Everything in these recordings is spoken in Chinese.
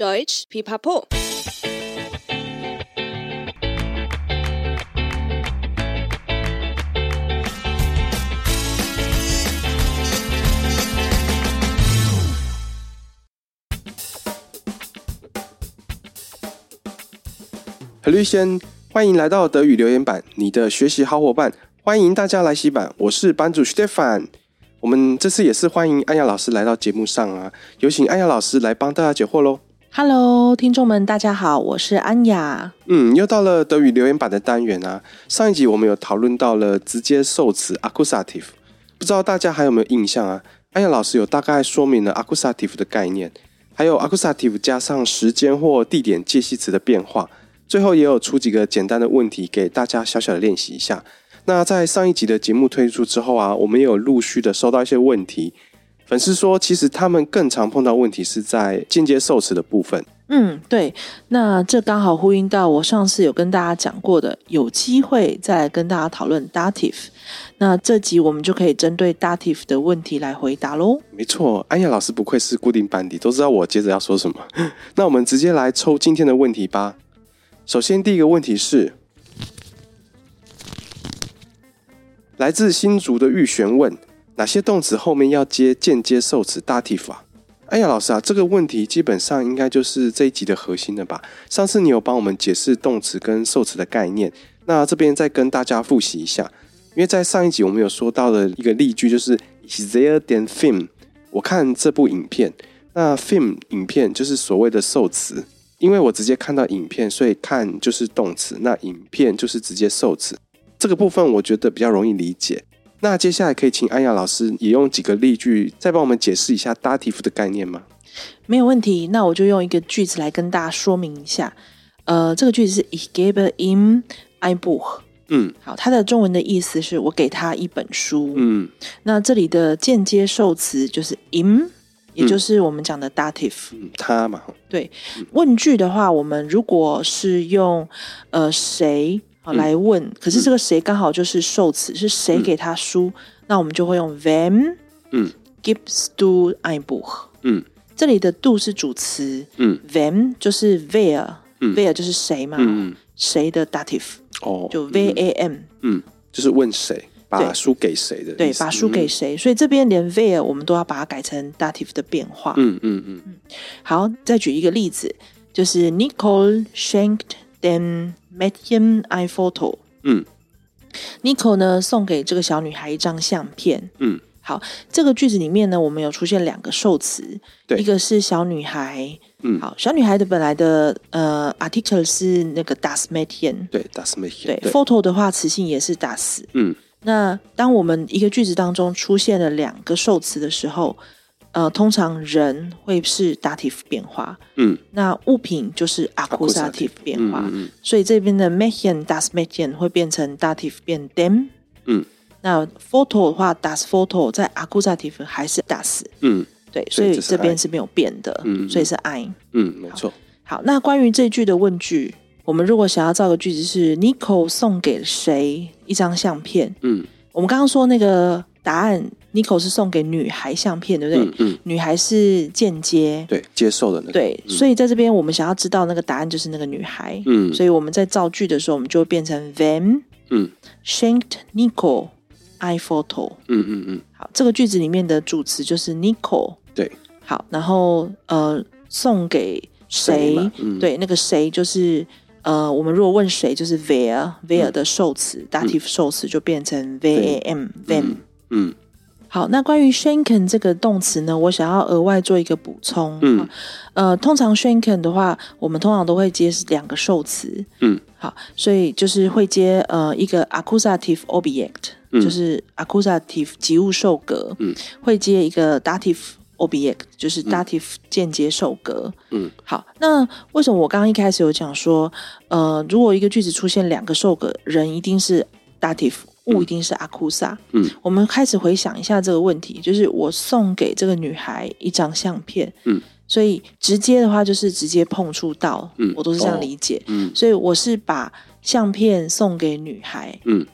Deutsch Pipapo。何律先，欢迎来到德语留言板，你的学习好伙伴。欢迎大家来洗版，我是班主 Stefan。我们这次也是欢迎安雅老师来到节目上啊，有请安雅老师来帮大家解惑喽。Hello，听众们，大家好，我是安雅。嗯，又到了德语留言板的单元啊。上一集我们有讨论到了直接受词 accusative，不知道大家还有没有印象啊？安雅老师有大概说明了 accusative 的概念，还有 accusative 加上时间或地点介系词的变化。最后也有出几个简单的问题给大家小小的练习一下。那在上一集的节目推出之后啊，我们也有陆续的收到一些问题。粉丝说，其实他们更常碰到问题是在间接受持的部分。嗯，对。那这刚好呼应到我上次有跟大家讲过的，有机会再来跟大家讨论 dative。那这集我们就可以针对 dative 的问题来回答喽。没错，安雅老师不愧是固定班底，都知道我接着要说什么。那我们直接来抽今天的问题吧。首先，第一个问题是，来自新竹的玉璇问：哪些动词后面要接间接受词 dative 啊？哎呀，老师啊，这个问题基本上应该就是这一集的核心了吧？上次你有帮我们解释动词跟受词的概念，那这边再跟大家复习一下。因为在上一集我们有说到的一个例句，就是 Is there den Film？我看这部影片，那 Film 影片就是所谓的受词。因为我直接看到影片，所以看就是动词，那影片就是直接受词。这个部分我觉得比较容易理解。那接下来可以请安雅老师也用几个例句再帮我们解释一下 dative 的概念吗？没有问题，那我就用一个句子来跟大家说明一下。呃，这个句子是 Ich gebe ihm ein Buch。嗯，好，它的中文的意思是我给他一本书。嗯，那这里的间接受词就是 ihm。也就是我们讲的 dative，嗯，他嘛，对。问句的话，我们如果是用呃谁来问，嗯，可是这个谁刚好就是受词，嗯，是谁给他书，嗯，那我们就会用 wem，嗯，gibst du ein Buch，嗯，这里的 do 是主词，嗯，wem 就是 where，where，就是谁嘛，嗯，谁的 dative，哦，就 v a m，嗯，就是问谁。把书给谁的？对，把书给谁？所以这边连 where 我们都要把它改成 dative 的变化。嗯嗯嗯嗯。好，再举一个例子，就是 Nicole schenkt dem Mädchen ein Foto。嗯，Nicole 呢送给这个小女孩一张相片。嗯，好，这个句子里面呢，我们有出现两个受词，对，一个是小女孩。嗯，好，小女孩的本来的呃 article 是那个 das Mädchen。对，das Mädchen。对，photo 的话词性也是 das。嗯。那当我们一个句子当中出现了两个受词的时候，呃，通常人会是 dative 变化，嗯，那物品就是 accusative 变化，嗯，嗯，所以这边的 Mädchen das Mädchen 会变成 dative 变 dem，嗯，那 photo 的话 das photo 在 accusative 还是 das，嗯，对，所以这边是没有变的，嗯，所以是 ein，嗯，没错。好，那关于这句的问句。我们如果想要造个句子是 Nicole 送给谁一张相片？嗯，我们刚刚说那个答案，Nicole 是送给女孩相片，对不对？嗯，嗯，女孩是间接对接受的那个。对，嗯，所以在这边我们想要知道那个答案就是那个女孩。嗯，所以我们在造句的时候，我们就会变成 Wem 嗯 schenkt Nicole ein Foto。嗯嗯嗯。好，这个句子里面的主词就是 Nicole。对。好，然后呃，送给谁？嗯，对，那个谁就是。呃，我们如果问谁，就是 where，where 的受词，dative 受词就变成 vam，vam。嗯，好，那关于 schenken 这个动词呢，我想要额外做一个补充。嗯，呃，通常 schenken 的话，我们通常都会接两个受词。嗯，好，所以就是会接呃一个 accusative object，就是 accusative 及物受格。嗯，会接一个 dative。Object 就是 dative 间接受格。嗯，好，那为什么我刚刚一开始有讲说，呃，如果一个句子出现两个受格，人一定是 dative，物一定是 accusa。嗯，我们开始回想一下这个问题，就是我送给这个女孩一张相片。嗯，所以直接的话就是直接碰触到。嗯，我都是这样理解。嗯，所以我是把相片送给女孩。嗯。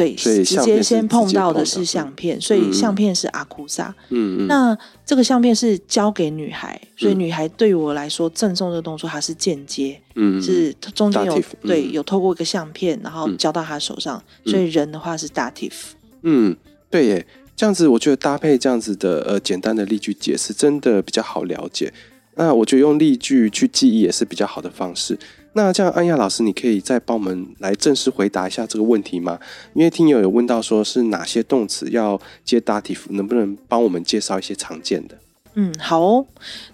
对，所以直接先碰到的是相片，嗯、所以相片是阿库萨。嗯嗯。那这个相片是交给女孩，所以女孩对我来说赠送这个动作它是间接，嗯，是中间有、嗯、对有透过一个相片，然后交到她手上，嗯、所以人的话是 dative。嗯，对耶，这样子我觉得搭配这样子的呃简单的例句解释，真的比较好了解。那我觉得用例句去记忆也是比较好的方式。那这样，安亚老师，你可以再帮我们来正式回答一下这个问题吗？因为听友有问到，说是哪些动词要接 dative，能不能帮我们介绍一些常见的？嗯，好哦。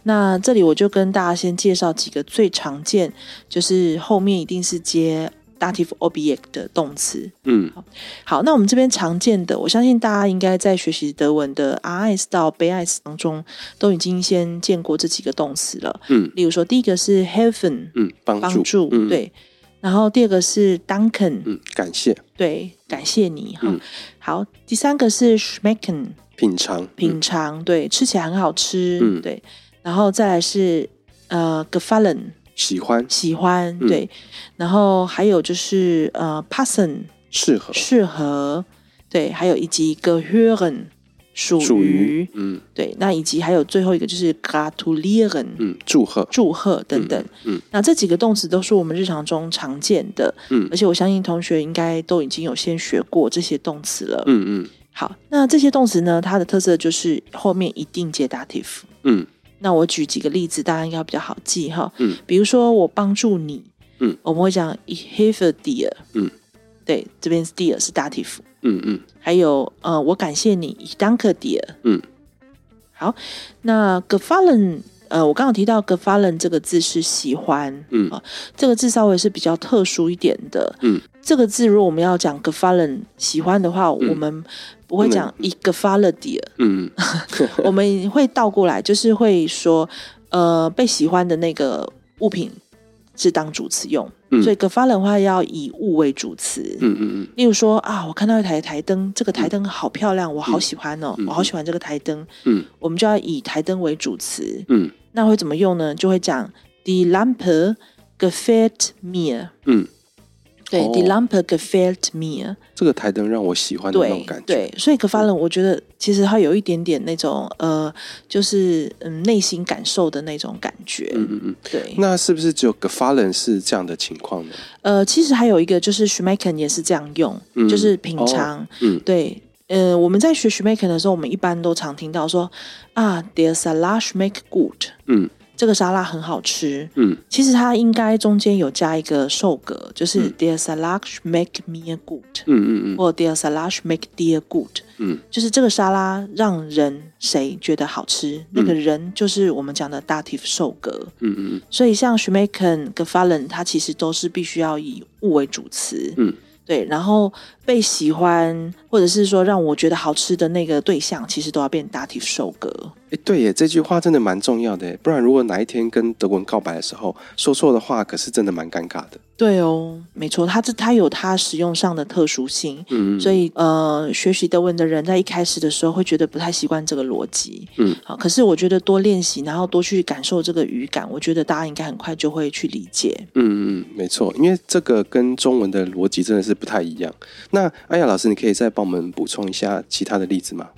那这里我就跟大家先介绍几个最常见，就是后面一定是接 dative object 的动词。嗯，好，好，那我们这边常见的，我相信大家应该在学习德文的 RS 到 BS 当中，都已经先见过这几个动词了。嗯，例如说，第一个是 helfen，嗯，帮助，帮助，嗯、对。然后第二个是 Duncan，嗯，感谢，对，感谢你哈。嗯、好，第三个是 schmecken，品尝，品尝，对，吃起来很好吃，嗯，对。然后再来是呃 gefallen。喜欢，喜欢，对，嗯、然后还有就是呃，passen 适合，适合，对，还有以及 gehören 属于，属于，嗯，对，那以及还有最后一个就是 gratulieren，嗯，祝贺，祝贺等等，嗯，嗯，那这几个动词都是我们日常中常见的，嗯，而且我相信同学应该都已经有先学过这些动词了，嗯嗯，好，那这些动词呢，它的特色就是后面一定接 dative，嗯。那我举几个例子，大家应该比较好记哈。嗯，比如说我帮助你，嗯，我们会讲 ich helfe dir，嗯，对，这边是 dir 是 dative，嗯嗯。还有呃，我感谢你，ich danke dir，嗯。好，那 gefallen，呃，我刚刚提到 gefallen 这个字是喜欢，嗯。啊，这个字稍微是比较特殊一点的，嗯，这个字如果我们要讲 gefallen 喜欢的话，我们不会讲 ich gefalle dir，嗯，我们会倒过来，就是会说，呃，被喜欢的那个物品是当主词用，嗯、所以 gefallen 的话要以物为主词，嗯嗯嗯。例如说啊，我看到一台台灯，这个台灯好漂亮，我好喜欢哦，嗯、我好喜欢这个台灯，嗯，我们就要以台灯为主词，嗯，那会怎么用呢？就会讲 die Lampe gefällt mir，嗯。对、oh, Die Lampe gefällt mir。这个台灯让我喜欢的那种感觉。对，对所以 gefallen 我觉得其实它有一点点那种呃，就是嗯内心感受的那种感觉。嗯嗯嗯。对。那是不是只有 gefallen 是这样的情况呢？呃，其实还有一个就是 schmecken 也是这样用，嗯、就是品尝。哦、嗯。对。呃，我们在学 schmecken 的时候，我们一般都常听到说啊，der Salat schmeckt gut。嗯。这个沙拉很好吃，嗯，其实它应该中间有加一个受格，就是 Der Salat schmeckt mir gut，嗯嗯嗯，或 Der Salat schmeckt dir gut，嗯，就是这个沙拉让人谁觉得好吃，那个人就是我们讲的 dative 受格，嗯嗯，所以像 schmecken、gefallen，它其实都是必须要以物为主词，嗯。对，然后被喜欢或者是说让我觉得好吃的那个对象，其实都要变 dative 受格。哎，对耶，这句话真的蛮重要的。不然如果哪一天跟德文告白的时候说错的话，可是真的蛮尴尬的。对哦，没错，它这它有它使用上的特殊性。嗯，所以呃，学习德文的人在一开始的时候会觉得不太习惯这个逻辑。嗯，好，可是我觉得多练习，然后多去感受这个语感，我觉得大家应该很快就会去理解。嗯嗯，没错，因为这个跟中文的逻辑真的是不太一样。那艾雅老师，你可以再帮我们补充一下其他的例子吗？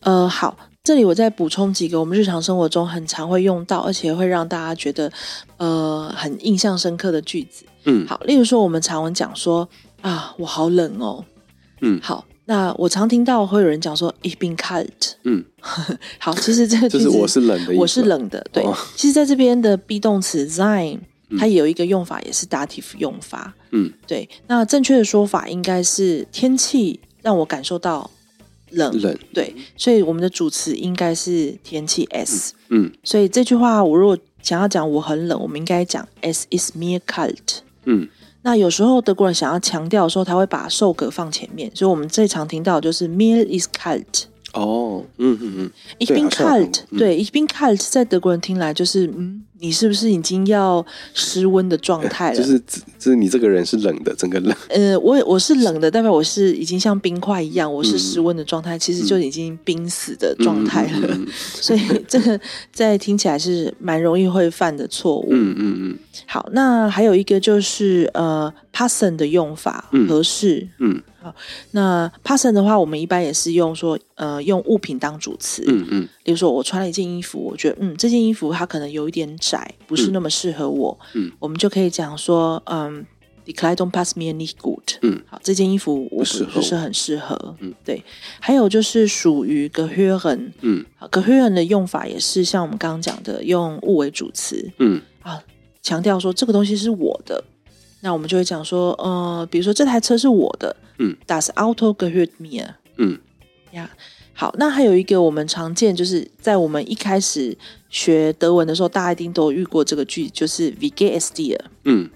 呃，好，这里我再补充几个我们日常生活中很常会用到，而且会让大家觉得呃很印象深刻的句子。嗯，好，例如说我们常文讲说啊，我好冷哦。嗯，好，那我常听到会有人讲说 Ich bin cold”，。嗯，好，其实这个 就是我是冷的，我是冷的。对，哦、其实在这边的 be 动词 sein。它也有一个用法，也是 dative 用法。嗯，对。那正确的说法应该是天气让我感受到冷。冷。对，所以我们的主词应该是天气 s。嗯。所以这句话我如果想要讲我很冷，我们应该讲 es ist mir kalt。嗯。那有时候德国人想要强调的时候，他会把受格放前面，所以我们最常听到的就是 mir ist kalt。哦，嗯嗯嗯。Ich bin kalt。对，Ich bin kalt，在德国人听来就是嗯。你是不是已经要失温的状态了？就是，就是你这个人是冷的，整个冷。呃，我我是冷的，代表我是已经像冰块一样，我是失温的状态，嗯、其实就已经冰死的状态了。嗯嗯嗯、所以这个在听起来是蛮容易会犯的错误。嗯嗯嗯。好，那还有一个就是呃，passen 的用法，合适。嗯。好，那 passen 的话，我们一般也是用说呃，用物品当主词。嗯嗯。比如说，我穿了一件衣服，我觉得嗯，这件衣服它可能有一点窄，不是那么适合我。嗯。我们就可以讲说，嗯，decline don't passt mir nicht gut。嗯。好，这件衣服我不不是很适合。嗯。对。还有就是属于 gehören。嗯。好，gehören 的用法也是像我们刚刚讲的，用物为主词。嗯。啊。强调说这个东西是我的，那我们就会讲说，呃，比如说这台车是我的，嗯，does Auto gehört mir，嗯，呀，好，那还有一个我们常见，就是在我们一开始学德文的时候，大家一定都有遇过这个句，就是 Wie geht's dir？嗯，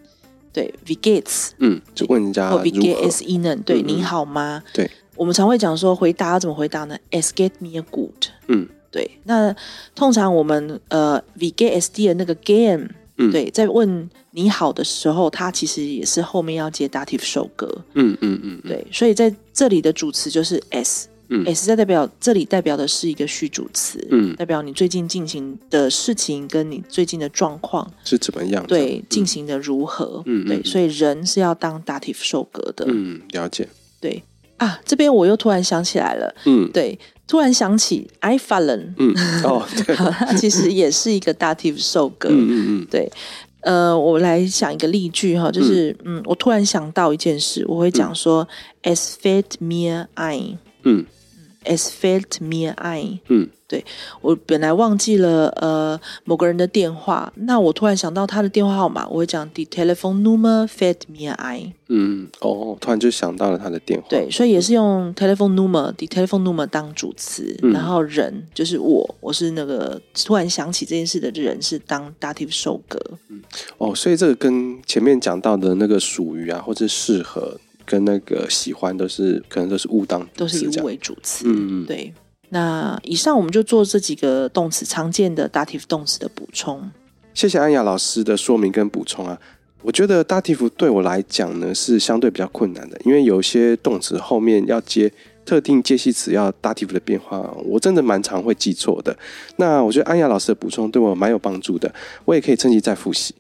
对，Wie geht's？嗯，就问人家或 Wie geht's Ihnen？对，你好吗？对，我们常会讲说回答要怎么回答呢？Es geht me a gut。嗯，对，那通常我们呃 Wie geht's dir 那个 game，对，在问你好的时候，它其实也是后面要接 dative 首格。嗯嗯嗯，对，所以在这里的主词就是 s，嗯，s 在代表这里代表的是一个序主词，嗯，代表你最近进行的事情跟你最近的状况是怎么样，对，进行的如何，嗯，对，所以人是要当 dative 受格的，嗯，了解，对啊，这边我又突然想起来了，嗯，对，突然想起 einfallen，嗯，哦，对，它其实也是一个 dative 受格，嗯嗯嗯，对。呃，我来想一个例句哈，就是嗯，嗯，我突然想到一件事，我会讲说、嗯、，es fate mir ein，嗯，es fällt mir ein，嗯，对，我本来忘记了呃某个人的电话，那我突然想到他的电话号码，我会讲 die Telefonnummer fällt mir ein，嗯，哦，突然就想到了他的电话，对，所以也是用 telephone nummer die Telefonnummer 当主词，嗯、然后人就是我，我是那个突然想起这件事的人是当 dative 受格。哦，所以这个跟前面讲到的那个属于啊，或者适合跟那个喜欢都是可能都是误当，都是以物为主词。嗯嗯，对。那以上我们就做这几个动词常见的 dative 动词的补充。谢谢安雅老师的说明跟补充啊。我觉得 dative 对我来讲呢是相对比较困难的，因为有些动词后面要接特定介系词要 dative 的变化，我真的蛮常会记错的。那我觉得安雅老师的补充对我蛮有帮助的，我也可以趁机再复习。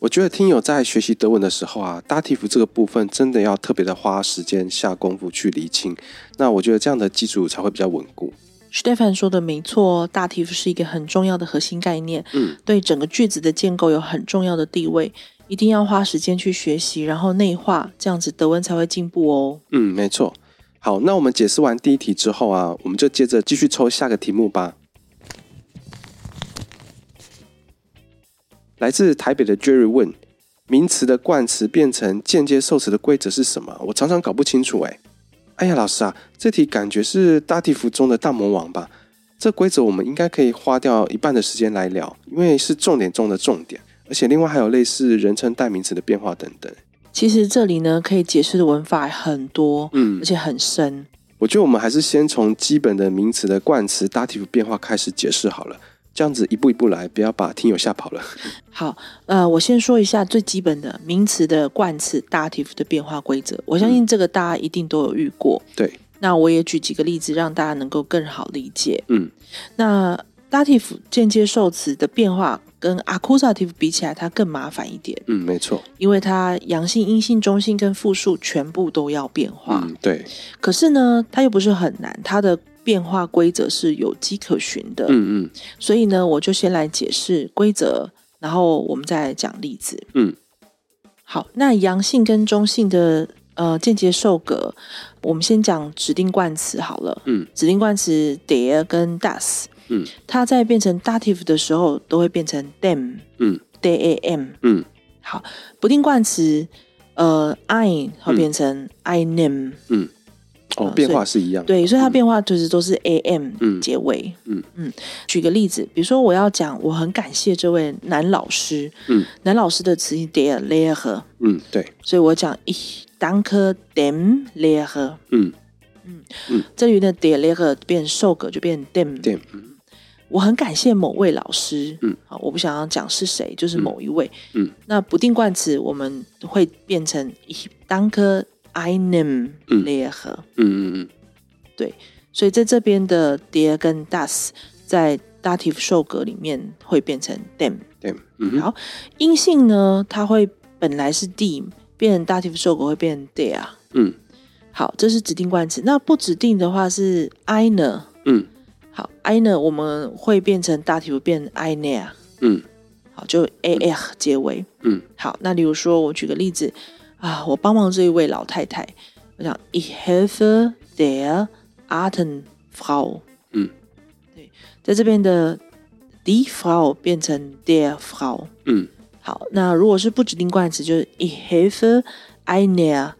我觉得听友在学习德文的时候啊，dative 这个部分真的要特别的花时间下功夫去理清。那我觉得这样的基础才会比较稳固。Stefan 说的没错，dative 是一个很重要的核心概念，嗯，对整个句子的建构有很重要的地位，一定要花时间去学习，然后内化，这样子德文才会进步哦。嗯，没错。好，那我们解释完第一题之后啊，我们就接着继续抽下个题目吧。来自台北的 Jerry 问：名词的冠词变成间接受词的规则是什么？我常常搞不清楚。哎，哎呀，老师啊，这题感觉是大地图中的大魔王吧？这规则我们应该可以花掉一半的时间来聊，因为是重点中的重点，而且另外还有类似人称代名词的变化等等。其实这里呢，可以解释的文法很多，嗯，而且很深。我觉得我们还是先从基本的名词的冠词 dative 变化开始解释好了。这样子一步一步来，不要把听友吓跑了。好，呃，我先说一下最基本的名词的冠词 dative 的变化规则。我相信这个大家一定都有遇过。嗯、对，那我也举几个例子，让大家能够更好理解。嗯，那 dative 间接受词的变化跟 accusative 比起来，它更麻烦一点。嗯，没错，因为它阳性、阴性、中性跟复数全部都要变化。嗯，对。可是呢，它又不是很难，它的。变化规则是有迹可循的，嗯嗯，所以呢，我就先来解释规则，然后我们再来讲例子，嗯，好，那阳性跟中性的呃间接受格，我们先讲指定冠词好了，嗯，指定冠词 der 跟 does 嗯，它在变成 dative 的时候都会变成 dem，嗯，dem，嗯，好，不定冠词呃 ein 会变成 einem，嗯。哦，变化是一样的，对，所以它变化就是都是 am 结尾。嗯嗯，举个例子，比如说我要讲，我很感谢这位男老师。嗯，男老师的词是 der Lehrer。嗯，对，所以我讲 ich danke dem Lehrer。嗯嗯嗯，这里的 der Lehrer 变受格就变 dem。dem。我很感谢某位老师，嗯，好，我不想要讲是谁，就是某一位，嗯，那不定冠词我们会变成 ich danke einem Lehrer，嗯。嗯嗯，对，所以在这边的 der 跟 das 在 dative 受格里面会变成 dem，对，嗯，好，阴性呢，它会本来是 die，变成 dative 受格会变成 der，嗯，好，这是指定冠词，那不指定的话是 einer，嗯。好，einer 我们会变成大体变 einer，嗯，好，就 a r 结尾，嗯，好，那例如说，我举个例子啊，我帮忙这一位老太太，我想 ich helfe der alten Frau，嗯，对，在这边的 die Frau 变成 der Frau，嗯，好，那如果是不指定冠词，就是 ich helfe einer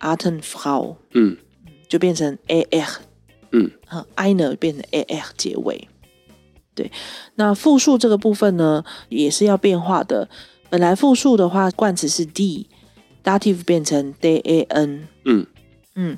alten Frau，嗯，就变成 er。嗯，einer 变成 er 结尾，对。那复数这个部分呢，也是要变化的。本来复数的话，冠词是 die，dative 变成 d a n，。嗯嗯，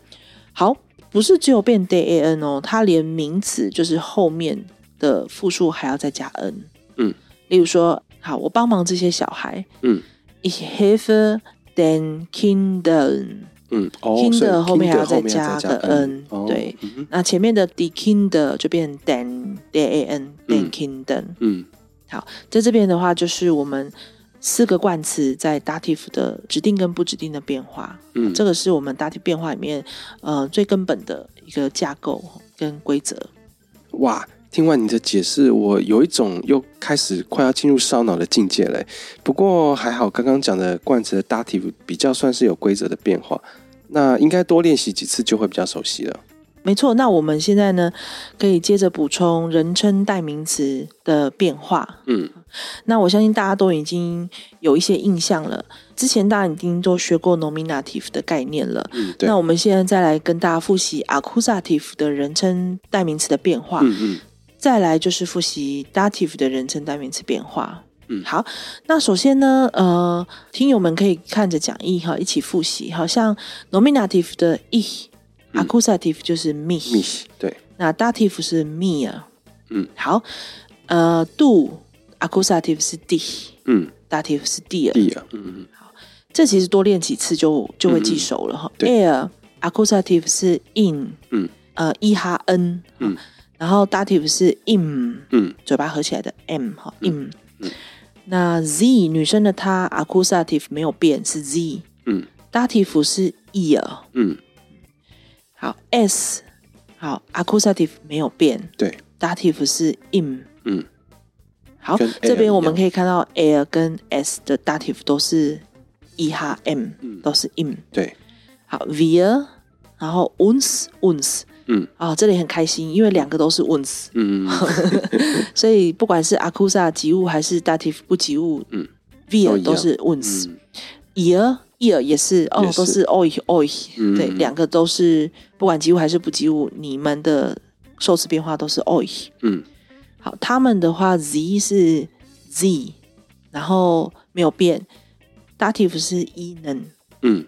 好，不是只有变 d a n 哦，它连名词就是后面的复数还要再加 n。嗯，例如说，好，我帮忙这些小孩。嗯，ich helfe den Kindern。嗯，Kinder 后面还要再加个 n，对，那前面的 die Kinder 就变 den d a n den Kindern。嗯，好，在这边的话就是我们四个冠词在 dative 的指定跟不指定的变化。嗯，这个是我们 dative 变化里面呃最根本的一个架构跟规则。哇！听完你的解释，我有一种又开始快要进入烧脑的境界嘞。不过还好，刚刚讲的冠词的 dative 比较算是有规则的变化，那应该多练习几次就会比较熟悉了。没错，那我们现在呢，可以接着补充人称代名词的变化。嗯，那我相信大家都已经有一些印象了。之前大家已经都学过 nominative 的概念了。嗯，对。那我们现在再来跟大家复习 accusative 的人称代名词的变化。嗯嗯。再来就是复习 dative 的人称代名词变化。嗯，好，那首先呢，呃，听友们可以看着讲义哈，一起复习。好像 nominative 的 ich，accusative、嗯、就是 mich，对。那 dative 是 mir。嗯，好，呃，do，Accusative 是 dich，嗯，dative 是 dir，嗯嗯。好，这其实多练几次就就会记熟了哈。er，accusative 是 in，嗯，呃，e 哈 n，嗯。然后 dative 是 im，嗯，嘴巴合起来的 m 哈 im，嗯，那 z 女生的她 accusative 没有变是 z，嗯，dative 是 ear，嗯，好 s 好 accusative 没有变，对，dative 是 im，嗯，好，这边我们可以看到 er 跟 s 的 dative 都是 e 哈 m，都是 im，对，好 wir，然后 uns uns。嗯啊、哦，这里很开心，因为两个都是 uns，嗯，所以不管是 accusa 及物还是 dative 不及物，嗯，via 都是，ihr ihr 也是，哦，都是 euch，嗯，对，两个都是不管及物还是不及物，你们的受词变化都是 euch，嗯，好，他们的话 z 是 z，然后没有变，dative 是 ihnen，嗯，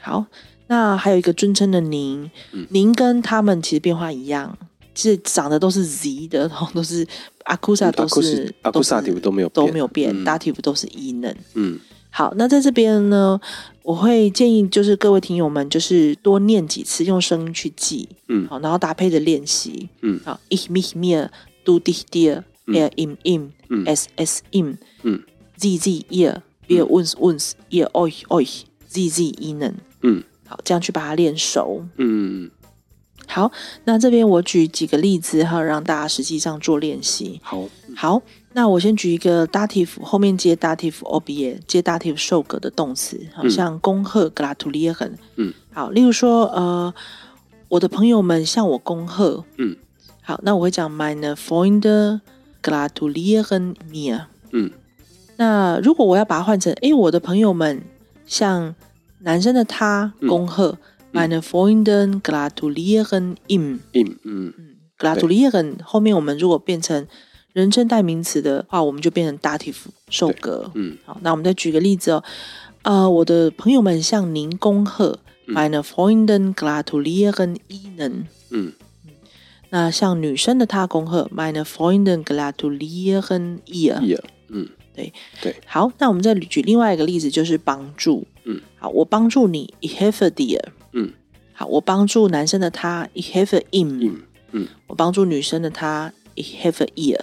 好。那还有一个尊称的您，您、嗯、跟他们其实变化一样，其实长得都是 z 的，然后都是 accusa 都是 accusative 都没有都没有变、嗯、dative 都是 ihnen。嗯，好，那在这边呢，我会建议就是各位听友们就是多念几次，用声音去记，嗯，好，然后搭配着练习，嗯，好，ich mich mir du dich dir er ihm ihm es es ihm 嗯，sie sie ihr wir uns uns ihr euch euch sie sie ihnen，嗯。好，这样去把它练熟。嗯，好，那这边我举几个例子哈，让大家实际上做练习。好，好，那我先举一个 dative 后面接 dative object 接 dative 受格的动词，好像恭贺 gratulieren。嗯，好，例如说，呃，我的朋友们向我恭贺。嗯，好，那我会讲 meine Freunde gratulieren mir。嗯，那如果我要把它换成，哎，我的朋友们向男生的他恭贺，meine Freunde gratulieren ihm，im，嗯嗯，gratulieren 后面我们如果变成人称代名词的话，我们就变成 dative 受格。嗯，好，那我们再举个例子哦，呃，我的朋友们向您恭贺，meine Freunde gratulieren ihnen，嗯，那像女生的她恭贺，Meine Freundin gratulieren ihr。嗯，对对。好，那我们再举另外一个例子，就是帮助。嗯，好，我帮助你，Ich helfe dir。嗯，好，我帮助男生的他，Ich helfe ihm。嗯，我帮助女生的她，Ich helfe ihr。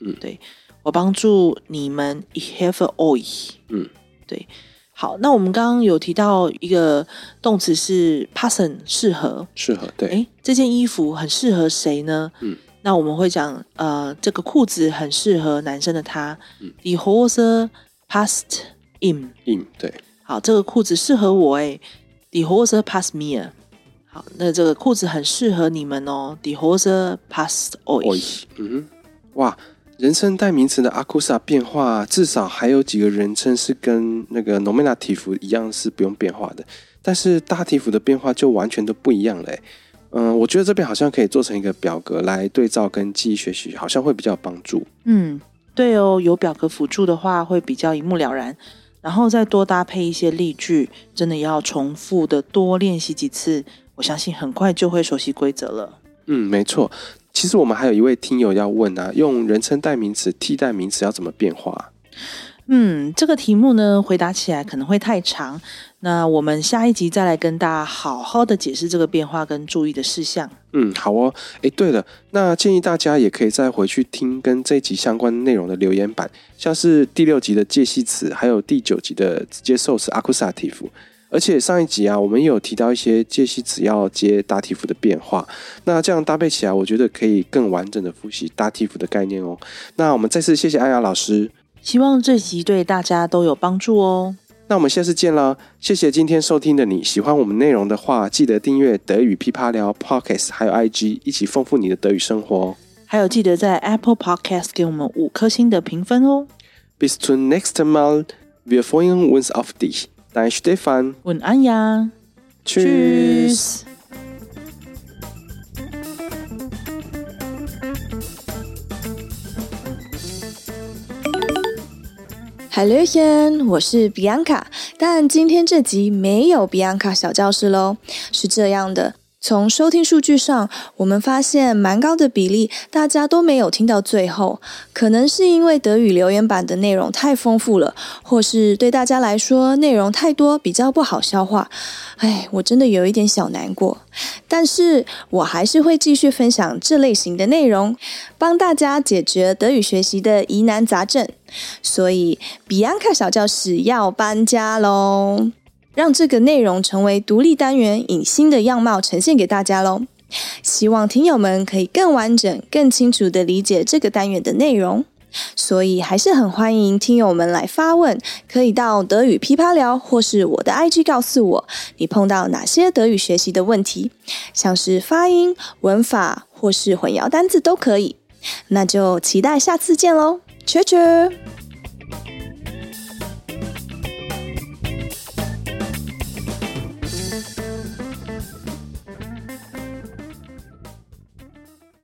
嗯，对，我帮助你们，Ich helfe euch。嗯，对。好，那我们刚刚有提到一个动词是 passen，适合，适合，对。诶，这件衣服很适合谁呢？嗯，那我们会讲，呃，这个裤子很适合男生的他。嗯，Die horse passt ihm。ihm，对。好，这个裤子适合我诶，The horse passed mir。好，那这个裤子很适合你们哦，Die Hose passt euch。嗯哼，哇。人称代名词的阿库萨变化，至少还有几个人称是跟那个 nominative 一样是不用变化的，但是 dative 的变化就完全都不一样了。嗯，我觉得这边好像可以做成一个表格来对照跟记忆学习，好像会比较有帮助。嗯，对哦，有表格辅助的话会比较一目了然，然后再多搭配一些例句，真的要重复的多练习几次，我相信很快就会熟悉规则了。嗯，没错。其实我们还有一位听友要问啊，用人称代名词替代名词要怎么变化？嗯，这个题目呢，回答起来可能会太长，那我们下一集再来跟大家好好的解释这个变化跟注意的事项。嗯，好哦。诶，对了，那建议大家也可以再回去听跟这一集相关内容的留言板，像是第六集的介系词，还有第九集的直接受词 accusative。而且上一集啊，我们也有提到一些介系词要接 dative 的变化，那这样搭配起来，我觉得可以更完整的复习 dative 的概念哦。那我们再次谢谢安雅老师，希望这集对大家都有帮助哦。那我们下次见啦，谢谢今天收听的你。喜欢我们内容的话，记得订阅德语噼啪聊 Podcast，还有 IG，一起丰富你的德语生活。还有记得在 Apple Podcast 给我们五颗星的评分哦。Bis zum nächsten Mal, wir freuen uns auf dich. Dein Stefan und Anja. Tschüss. Hallöchen，我是 Bianca，但今天这集没有 Bianca 小教室喽。是这样的。从收听数据上，我们发现蛮高的比例，大家都没有听到最后。可能是因为德语留言板的内容太丰富了，或是对大家来说内容太多，比较不好消化。哎，我真的有一点小难过。但是我还是会继续分享这类型的内容，帮大家解决德语学习的疑难杂症。所以，Bianca 小教室要搬家喽。让这个内容成为独立单元，以新的样貌呈现给大家喽。希望听友们可以更完整、更清楚地理解这个单元的内容。所以还是很欢迎听友们来发问，可以到德语噼啪聊或是我的 IG 告诉我，你碰到哪些德语学习的问题，像是发音、文法或是混淆单字都可以。那就期待下次见喽，切切。